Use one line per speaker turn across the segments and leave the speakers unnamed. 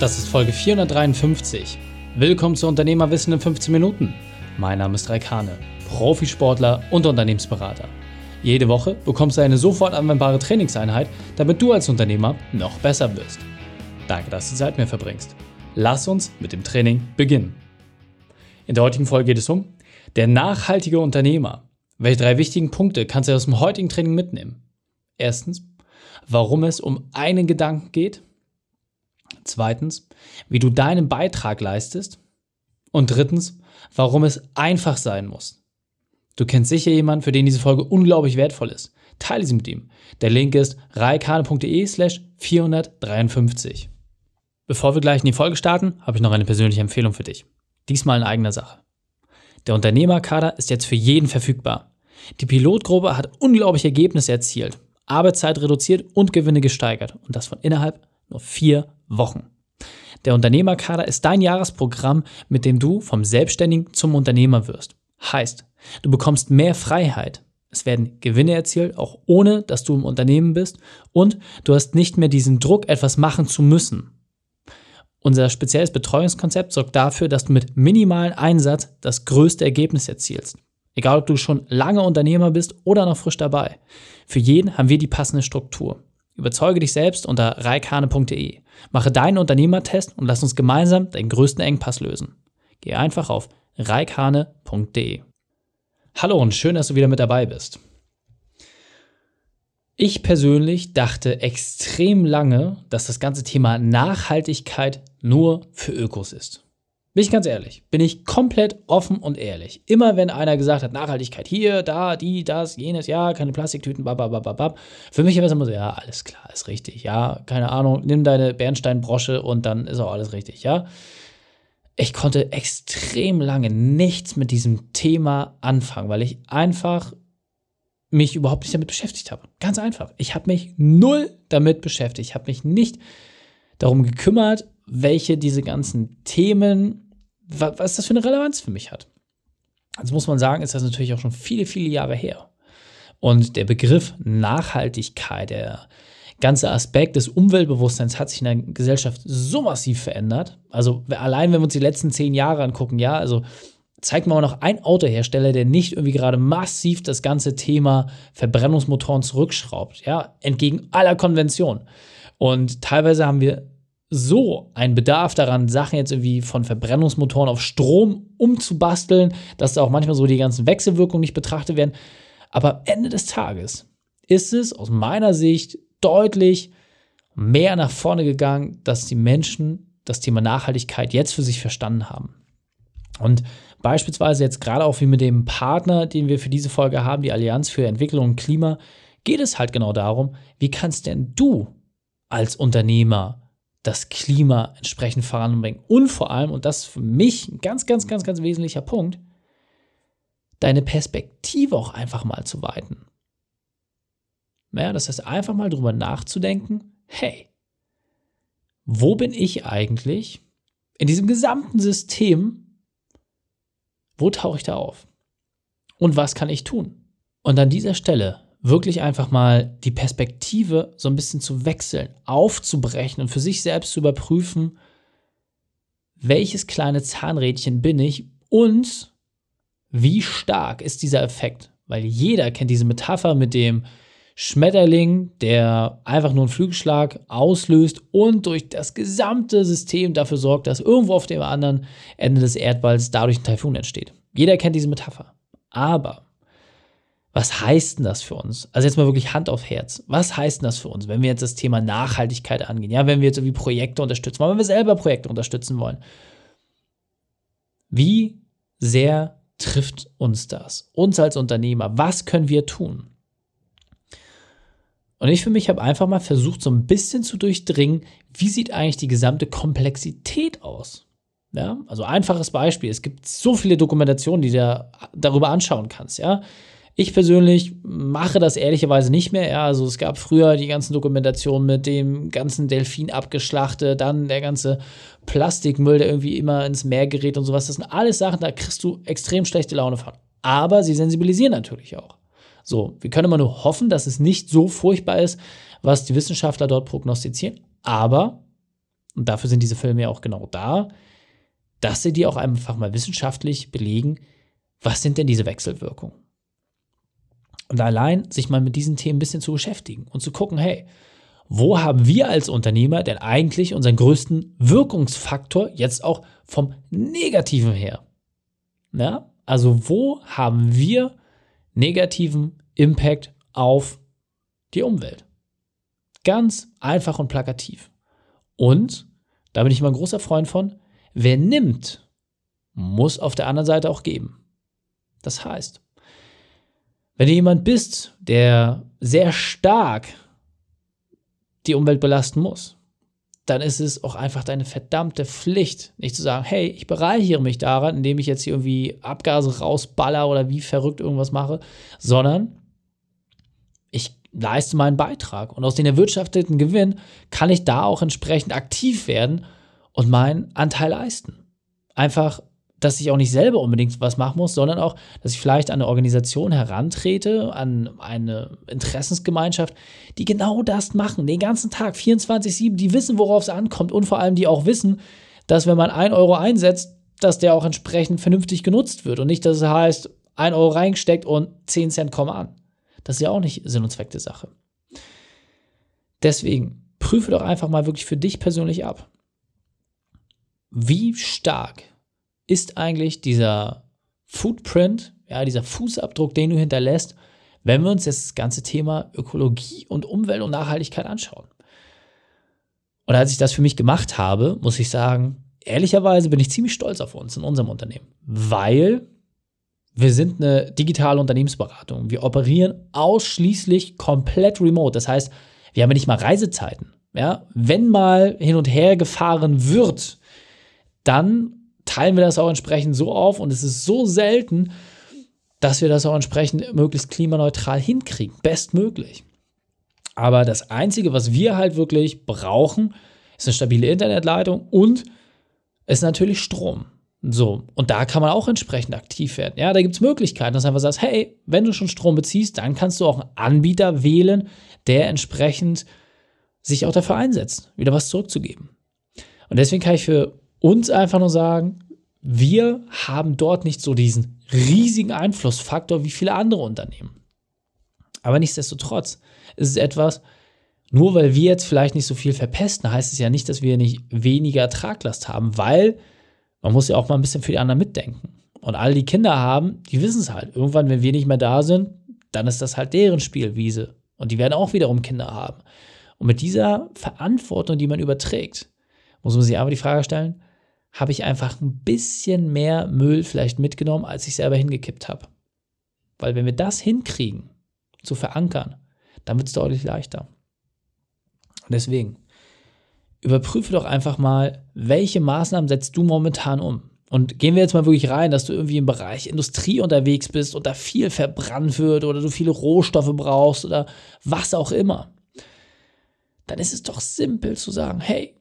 Das ist Folge 453. Willkommen zu Unternehmerwissen in 15 Minuten. Mein Name ist Raikane, Profisportler und Unternehmensberater. Jede Woche bekommst du eine sofort anwendbare Trainingseinheit, damit du als Unternehmer noch besser wirst. Danke, dass du Zeit mit mir verbringst. Lass uns mit dem Training beginnen. In der heutigen Folge geht es um der nachhaltige Unternehmer. Welche drei wichtigen Punkte kannst du aus dem heutigen Training mitnehmen? Erstens, warum es um einen Gedanken geht. Zweitens, wie du deinen Beitrag leistest. Und drittens, warum es einfach sein muss. Du kennst sicher jemanden, für den diese Folge unglaublich wertvoll ist. Teile sie mit ihm. Der Link ist reikane.de slash 453. Bevor wir gleich in die Folge starten, habe ich noch eine persönliche Empfehlung für dich. Diesmal in eigener Sache. Der Unternehmerkader ist jetzt für jeden verfügbar. Die Pilotgruppe hat unglaubliche Ergebnisse erzielt, Arbeitszeit reduziert und Gewinne gesteigert. Und das von innerhalb nur vier Wochen. Der Unternehmerkader ist dein Jahresprogramm, mit dem du vom Selbstständigen zum Unternehmer wirst. Heißt, du bekommst mehr Freiheit. Es werden Gewinne erzielt, auch ohne dass du im Unternehmen bist. Und du hast nicht mehr diesen Druck, etwas machen zu müssen. Unser spezielles Betreuungskonzept sorgt dafür, dass du mit minimalen Einsatz das größte Ergebnis erzielst. Egal, ob du schon lange Unternehmer bist oder noch frisch dabei. Für jeden haben wir die passende Struktur. Überzeuge dich selbst unter reikane.de. Mache deinen Unternehmertest und lass uns gemeinsam deinen größten Engpass lösen. Geh einfach auf reikane.de. Hallo und schön, dass du wieder mit dabei bist. Ich persönlich dachte extrem lange, dass das ganze Thema Nachhaltigkeit nur für Ökos ist. Bin ich ganz ehrlich, bin ich komplett offen und ehrlich. Immer wenn einer gesagt hat, Nachhaltigkeit hier, da, die, das, jenes, ja, keine Plastiktüten, bababababab. Für mich war immer so, ja, alles klar, ist richtig, ja, keine Ahnung, nimm deine Bernsteinbrosche und dann ist auch alles richtig, ja. Ich konnte extrem lange nichts mit diesem Thema anfangen, weil ich einfach mich überhaupt nicht damit beschäftigt habe. Ganz einfach. Ich habe mich null damit beschäftigt. Ich habe mich nicht darum gekümmert, welche diese ganzen Themen was das für eine Relevanz für mich hat. Also muss man sagen, ist das natürlich auch schon viele, viele Jahre her. Und der Begriff Nachhaltigkeit, der ganze Aspekt des Umweltbewusstseins hat sich in der Gesellschaft so massiv verändert. Also allein, wenn wir uns die letzten zehn Jahre angucken, ja, also zeigt mal noch ein Autohersteller, der nicht irgendwie gerade massiv das ganze Thema Verbrennungsmotoren zurückschraubt, ja, entgegen aller Konventionen. Und teilweise haben wir so ein Bedarf daran, Sachen jetzt irgendwie von Verbrennungsmotoren auf Strom umzubasteln, dass da auch manchmal so die ganzen Wechselwirkungen nicht betrachtet werden. Aber am Ende des Tages ist es aus meiner Sicht deutlich mehr nach vorne gegangen, dass die Menschen das Thema Nachhaltigkeit jetzt für sich verstanden haben. Und beispielsweise jetzt gerade auch wie mit dem Partner, den wir für diese Folge haben, die Allianz für Entwicklung und Klima, geht es halt genau darum, wie kannst denn du als Unternehmer das Klima entsprechend voranbringen. Und vor allem, und das ist für mich ein ganz, ganz, ganz, ganz wesentlicher Punkt, deine Perspektive auch einfach mal zu weiten. Naja, das heißt, einfach mal drüber nachzudenken, hey, wo bin ich eigentlich in diesem gesamten System? Wo tauche ich da auf? Und was kann ich tun? Und an dieser Stelle wirklich einfach mal die Perspektive so ein bisschen zu wechseln, aufzubrechen und für sich selbst zu überprüfen, welches kleine Zahnrädchen bin ich und wie stark ist dieser Effekt? Weil jeder kennt diese Metapher mit dem Schmetterling, der einfach nur einen Flügelschlag auslöst und durch das gesamte System dafür sorgt, dass irgendwo auf dem anderen Ende des Erdballs dadurch ein Taifun entsteht. Jeder kennt diese Metapher. Aber was heißt denn das für uns? Also jetzt mal wirklich Hand auf Herz. Was heißt denn das für uns, wenn wir jetzt das Thema Nachhaltigkeit angehen? Ja, wenn wir jetzt irgendwie Projekte unterstützen wollen, wenn wir selber Projekte unterstützen wollen. Wie sehr trifft uns das? Uns als Unternehmer. Was können wir tun? Und ich für mich habe einfach mal versucht, so ein bisschen zu durchdringen, wie sieht eigentlich die gesamte Komplexität aus? Ja, also einfaches Beispiel. Es gibt so viele Dokumentationen, die du darüber anschauen kannst. Ja, ich persönlich mache das ehrlicherweise nicht mehr. Ja, also es gab früher die ganzen Dokumentationen mit dem ganzen Delfin abgeschlachtet, dann der ganze Plastikmüll, der irgendwie immer ins Meer gerät und sowas. Das sind alles Sachen, da kriegst du extrem schlechte Laune von. Aber sie sensibilisieren natürlich auch. So, wir können immer nur hoffen, dass es nicht so furchtbar ist, was die Wissenschaftler dort prognostizieren. Aber und dafür sind diese Filme ja auch genau da, dass sie dir auch einfach mal wissenschaftlich belegen, was sind denn diese Wechselwirkungen. Und allein sich mal mit diesen Themen ein bisschen zu beschäftigen und zu gucken, hey, wo haben wir als Unternehmer denn eigentlich unseren größten Wirkungsfaktor jetzt auch vom Negativen her? Ja, also wo haben wir negativen Impact auf die Umwelt? Ganz einfach und plakativ. Und, da bin ich immer ein großer Freund von, wer nimmt, muss auf der anderen Seite auch geben. Das heißt, wenn du jemand bist, der sehr stark die Umwelt belasten muss, dann ist es auch einfach deine verdammte Pflicht, nicht zu sagen, hey, ich bereichere mich daran, indem ich jetzt hier irgendwie Abgase rausballer oder wie verrückt irgendwas mache, sondern ich leiste meinen Beitrag und aus den erwirtschafteten Gewinn kann ich da auch entsprechend aktiv werden und meinen Anteil leisten. Einfach dass ich auch nicht selber unbedingt was machen muss, sondern auch, dass ich vielleicht an eine Organisation herantrete, an eine Interessensgemeinschaft, die genau das machen, den ganzen Tag, 24-7, die wissen, worauf es ankommt und vor allem die auch wissen, dass wenn man 1 Euro einsetzt, dass der auch entsprechend vernünftig genutzt wird und nicht, dass es heißt, 1 Euro reingesteckt und 10 Cent kommen an. Das ist ja auch nicht Sinn und Zweck der Sache. Deswegen prüfe doch einfach mal wirklich für dich persönlich ab. Wie stark ist eigentlich dieser Footprint, ja, dieser Fußabdruck, den du hinterlässt, wenn wir uns jetzt das ganze Thema Ökologie und Umwelt und Nachhaltigkeit anschauen. Und als ich das für mich gemacht habe, muss ich sagen, ehrlicherweise bin ich ziemlich stolz auf uns in unserem Unternehmen, weil wir sind eine digitale Unternehmensberatung. Wir operieren ausschließlich komplett remote. Das heißt, wir haben nicht mal Reisezeiten. Ja? Wenn mal hin und her gefahren wird, dann teilen wir das auch entsprechend so auf und es ist so selten, dass wir das auch entsprechend möglichst klimaneutral hinkriegen. Bestmöglich. Aber das Einzige, was wir halt wirklich brauchen, ist eine stabile Internetleitung und ist natürlich Strom. So, und da kann man auch entsprechend aktiv werden. Ja, da gibt es Möglichkeiten, dass du einfach sagst, hey, wenn du schon Strom beziehst, dann kannst du auch einen Anbieter wählen, der entsprechend sich auch dafür einsetzt, wieder was zurückzugeben. Und deswegen kann ich für uns einfach nur sagen, wir haben dort nicht so diesen riesigen Einflussfaktor wie viele andere Unternehmen. Aber nichtsdestotrotz ist es etwas, nur weil wir jetzt vielleicht nicht so viel verpesten, heißt es ja nicht, dass wir nicht weniger Traglast haben, weil man muss ja auch mal ein bisschen für die anderen mitdenken. Und alle, die Kinder haben, die wissen es halt. Irgendwann, wenn wir nicht mehr da sind, dann ist das halt deren Spielwiese. Und die werden auch wiederum Kinder haben. Und mit dieser Verantwortung, die man überträgt, muss man sich aber die Frage stellen, habe ich einfach ein bisschen mehr Müll vielleicht mitgenommen, als ich selber hingekippt habe. Weil wenn wir das hinkriegen, zu verankern, dann wird es deutlich leichter. Und deswegen, überprüfe doch einfach mal, welche Maßnahmen setzt du momentan um. Und gehen wir jetzt mal wirklich rein, dass du irgendwie im Bereich Industrie unterwegs bist und da viel verbrannt wird oder du viele Rohstoffe brauchst oder was auch immer. Dann ist es doch simpel zu sagen, hey,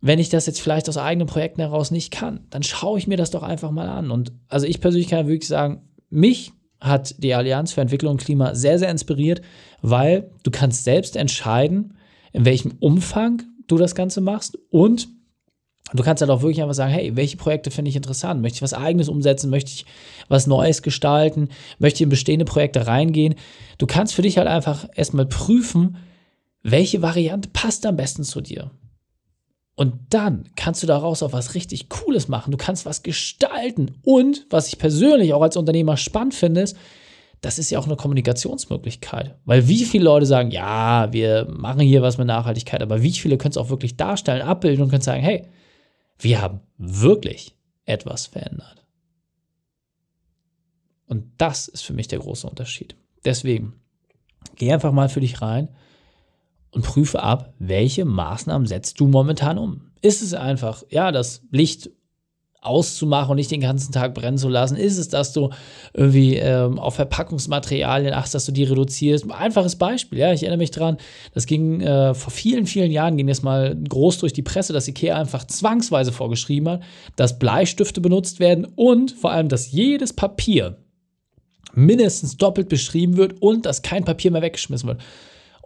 wenn ich das jetzt vielleicht aus eigenen Projekten heraus nicht kann, dann schaue ich mir das doch einfach mal an. Und also ich persönlich kann wirklich sagen, mich hat die Allianz für Entwicklung und Klima sehr, sehr inspiriert, weil du kannst selbst entscheiden, in welchem Umfang du das Ganze machst und du kannst halt auch wirklich einfach sagen, hey, welche Projekte finde ich interessant? Möchte ich was eigenes umsetzen? Möchte ich was Neues gestalten? Möchte ich in bestehende Projekte reingehen? Du kannst für dich halt einfach erstmal prüfen, welche Variante passt am besten zu dir. Und dann kannst du daraus auch was richtig Cooles machen. Du kannst was gestalten. Und was ich persönlich auch als Unternehmer spannend finde, ist, das ist ja auch eine Kommunikationsmöglichkeit. Weil wie viele Leute sagen, ja, wir machen hier was mit Nachhaltigkeit, aber wie viele können es auch wirklich darstellen, abbilden und können sagen, hey, wir haben wirklich etwas verändert. Und das ist für mich der große Unterschied. Deswegen, geh einfach mal für dich rein und prüfe ab, welche Maßnahmen setzt du momentan um. Ist es einfach, ja, das Licht auszumachen und nicht den ganzen Tag brennen zu lassen? Ist es, dass du irgendwie ähm, auf Verpackungsmaterialien achtest, dass du die reduzierst? Einfaches Beispiel, ja, ich erinnere mich dran, das ging äh, vor vielen, vielen Jahren, ging es mal groß durch die Presse, dass Ikea einfach zwangsweise vorgeschrieben hat, dass Bleistifte benutzt werden und vor allem, dass jedes Papier mindestens doppelt beschrieben wird und dass kein Papier mehr weggeschmissen wird.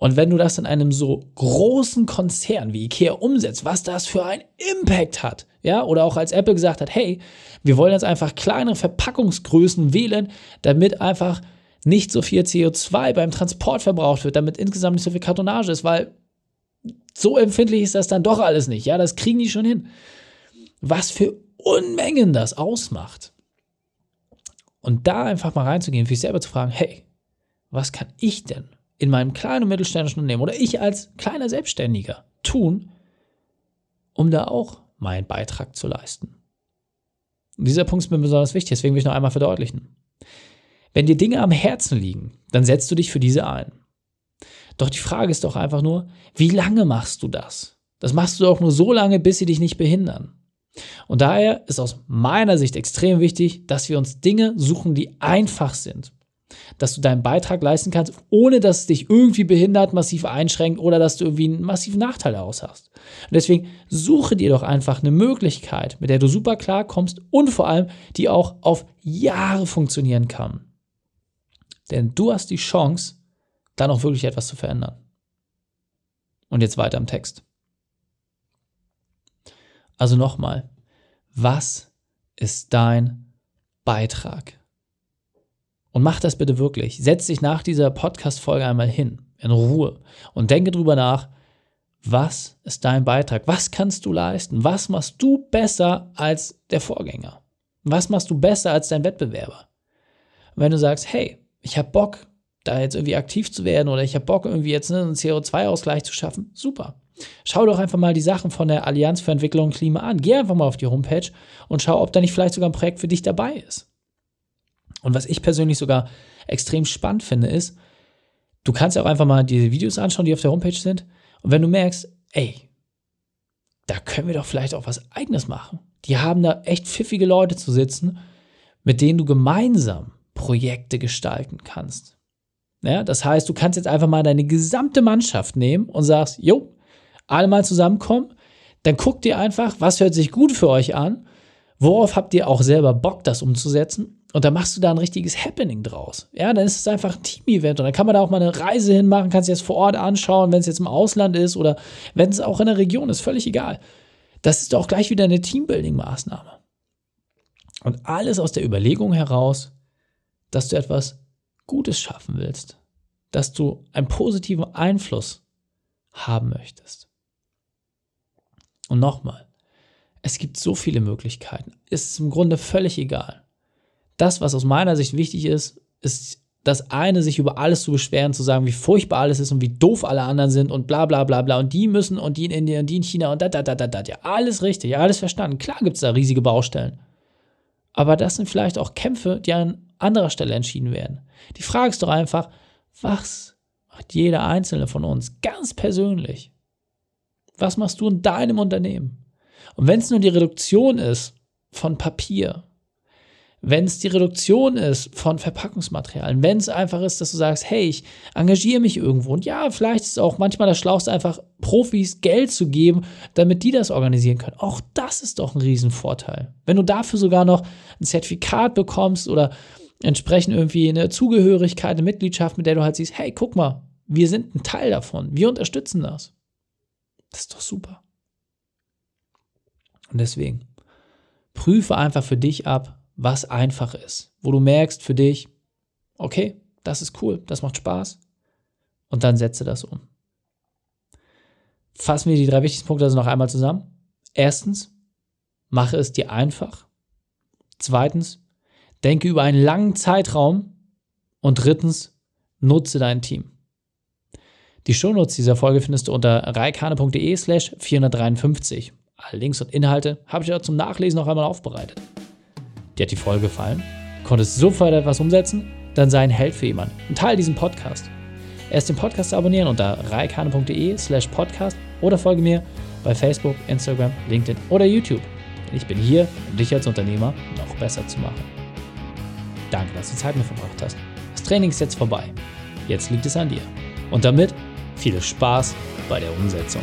Und wenn du das in einem so großen Konzern wie IKEA umsetzt, was das für einen Impact hat, ja, oder auch als Apple gesagt hat, hey, wir wollen jetzt einfach kleinere Verpackungsgrößen wählen, damit einfach nicht so viel CO2 beim Transport verbraucht wird, damit insgesamt nicht so viel Kartonage ist, weil so empfindlich ist das dann doch alles nicht. Ja, das kriegen die schon hin. Was für Unmengen das ausmacht. Und da einfach mal reinzugehen, für sich selber zu fragen, hey, was kann ich denn in meinem kleinen und mittelständischen Unternehmen oder ich als kleiner Selbstständiger tun, um da auch meinen Beitrag zu leisten? Und dieser Punkt ist mir besonders wichtig, deswegen will ich noch einmal verdeutlichen. Wenn dir Dinge am Herzen liegen, dann setzt du dich für diese ein. Doch die Frage ist doch einfach nur, wie lange machst du das? Das machst du doch nur so lange, bis sie dich nicht behindern. Und daher ist aus meiner Sicht extrem wichtig, dass wir uns Dinge suchen, die einfach sind. Dass du deinen Beitrag leisten kannst, ohne dass es dich irgendwie behindert, massiv einschränkt oder dass du irgendwie einen massiven Nachteil daraus hast. Und deswegen suche dir doch einfach eine Möglichkeit, mit der du super klarkommst und vor allem, die auch auf Jahre funktionieren kann. Denn du hast die Chance, dann auch wirklich etwas zu verändern. Und jetzt weiter im Text. Also nochmal, was ist dein Beitrag? Und mach das bitte wirklich. Setz dich nach dieser Podcast-Folge einmal hin, in Ruhe, und denke drüber nach, was ist dein Beitrag? Was kannst du leisten? Was machst du besser als der Vorgänger? Was machst du besser als dein Wettbewerber? Und wenn du sagst, hey, ich habe Bock, da jetzt irgendwie aktiv zu werden oder ich habe Bock, irgendwie jetzt ne, einen CO2-Ausgleich zu schaffen, super. Schau doch einfach mal die Sachen von der Allianz für Entwicklung und Klima an. Geh einfach mal auf die Homepage und schau, ob da nicht vielleicht sogar ein Projekt für dich dabei ist. Und was ich persönlich sogar extrem spannend finde, ist, du kannst auch einfach mal diese Videos anschauen, die auf der Homepage sind. Und wenn du merkst, ey, da können wir doch vielleicht auch was Eigenes machen. Die haben da echt pfiffige Leute zu sitzen, mit denen du gemeinsam Projekte gestalten kannst. Ja, das heißt, du kannst jetzt einfach mal deine gesamte Mannschaft nehmen und sagst, jo, alle mal zusammenkommen, dann guckt ihr einfach, was hört sich gut für euch an, worauf habt ihr auch selber Bock, das umzusetzen und dann machst du da ein richtiges Happening draus. Ja, dann ist es einfach ein Team-Event und dann kann man da auch mal eine Reise hinmachen, kannst du jetzt vor Ort anschauen, wenn es jetzt im Ausland ist oder wenn es auch in der Region ist, völlig egal. Das ist doch gleich wieder eine Teambuilding-Maßnahme. Und alles aus der Überlegung heraus, dass du etwas Gutes schaffen willst, dass du einen positiven Einfluss haben möchtest. Und nochmal, es gibt so viele Möglichkeiten. Es ist im Grunde völlig egal. Das, was aus meiner Sicht wichtig ist, ist das eine, sich über alles zu beschweren, zu sagen, wie furchtbar alles ist und wie doof alle anderen sind und bla bla bla bla und die müssen und die in Indien und die in China und da da da da da. Ja, alles richtig, alles verstanden. Klar gibt es da riesige Baustellen. Aber das sind vielleicht auch Kämpfe, die an anderer Stelle entschieden werden. Die Frage ist doch einfach, was macht jeder einzelne von uns ganz persönlich? Was machst du in deinem Unternehmen? Und wenn es nur die Reduktion ist von Papier, wenn es die Reduktion ist von Verpackungsmaterialien, wenn es einfach ist, dass du sagst, hey, ich engagiere mich irgendwo und ja, vielleicht ist es auch manchmal das Schlauste, einfach Profis Geld zu geben, damit die das organisieren können. Auch das ist doch ein Riesenvorteil. Wenn du dafür sogar noch ein Zertifikat bekommst oder entsprechend irgendwie eine Zugehörigkeit, eine Mitgliedschaft, mit der du halt siehst, hey, guck mal, wir sind ein Teil davon, wir unterstützen das. Das ist doch super. Und deswegen, prüfe einfach für dich ab, was einfach ist, wo du merkst für dich, okay, das ist cool, das macht Spaß und dann setze das um. Fassen wir die drei wichtigsten Punkte also noch einmal zusammen. Erstens, mache es dir einfach. Zweitens, denke über einen langen Zeitraum. Und drittens, nutze dein Team. Die Shownotes dieser Folge findest du unter reikane.de slash 453. Alle Links und Inhalte habe ich auch zum Nachlesen noch einmal aufbereitet. Dir hat die Folge gefallen? Konntest sofort etwas umsetzen? Dann sei ein Held für jemanden und teile diesen Podcast. Erst den Podcast abonnieren unter reikane.de slash podcast oder folge mir bei Facebook, Instagram, LinkedIn oder YouTube. Denn ich bin hier, um dich als Unternehmer noch besser zu machen. Danke, dass du Zeit mit verbracht hast. Das Training ist jetzt vorbei. Jetzt liegt es an dir. Und damit viel Spaß bei der Umsetzung.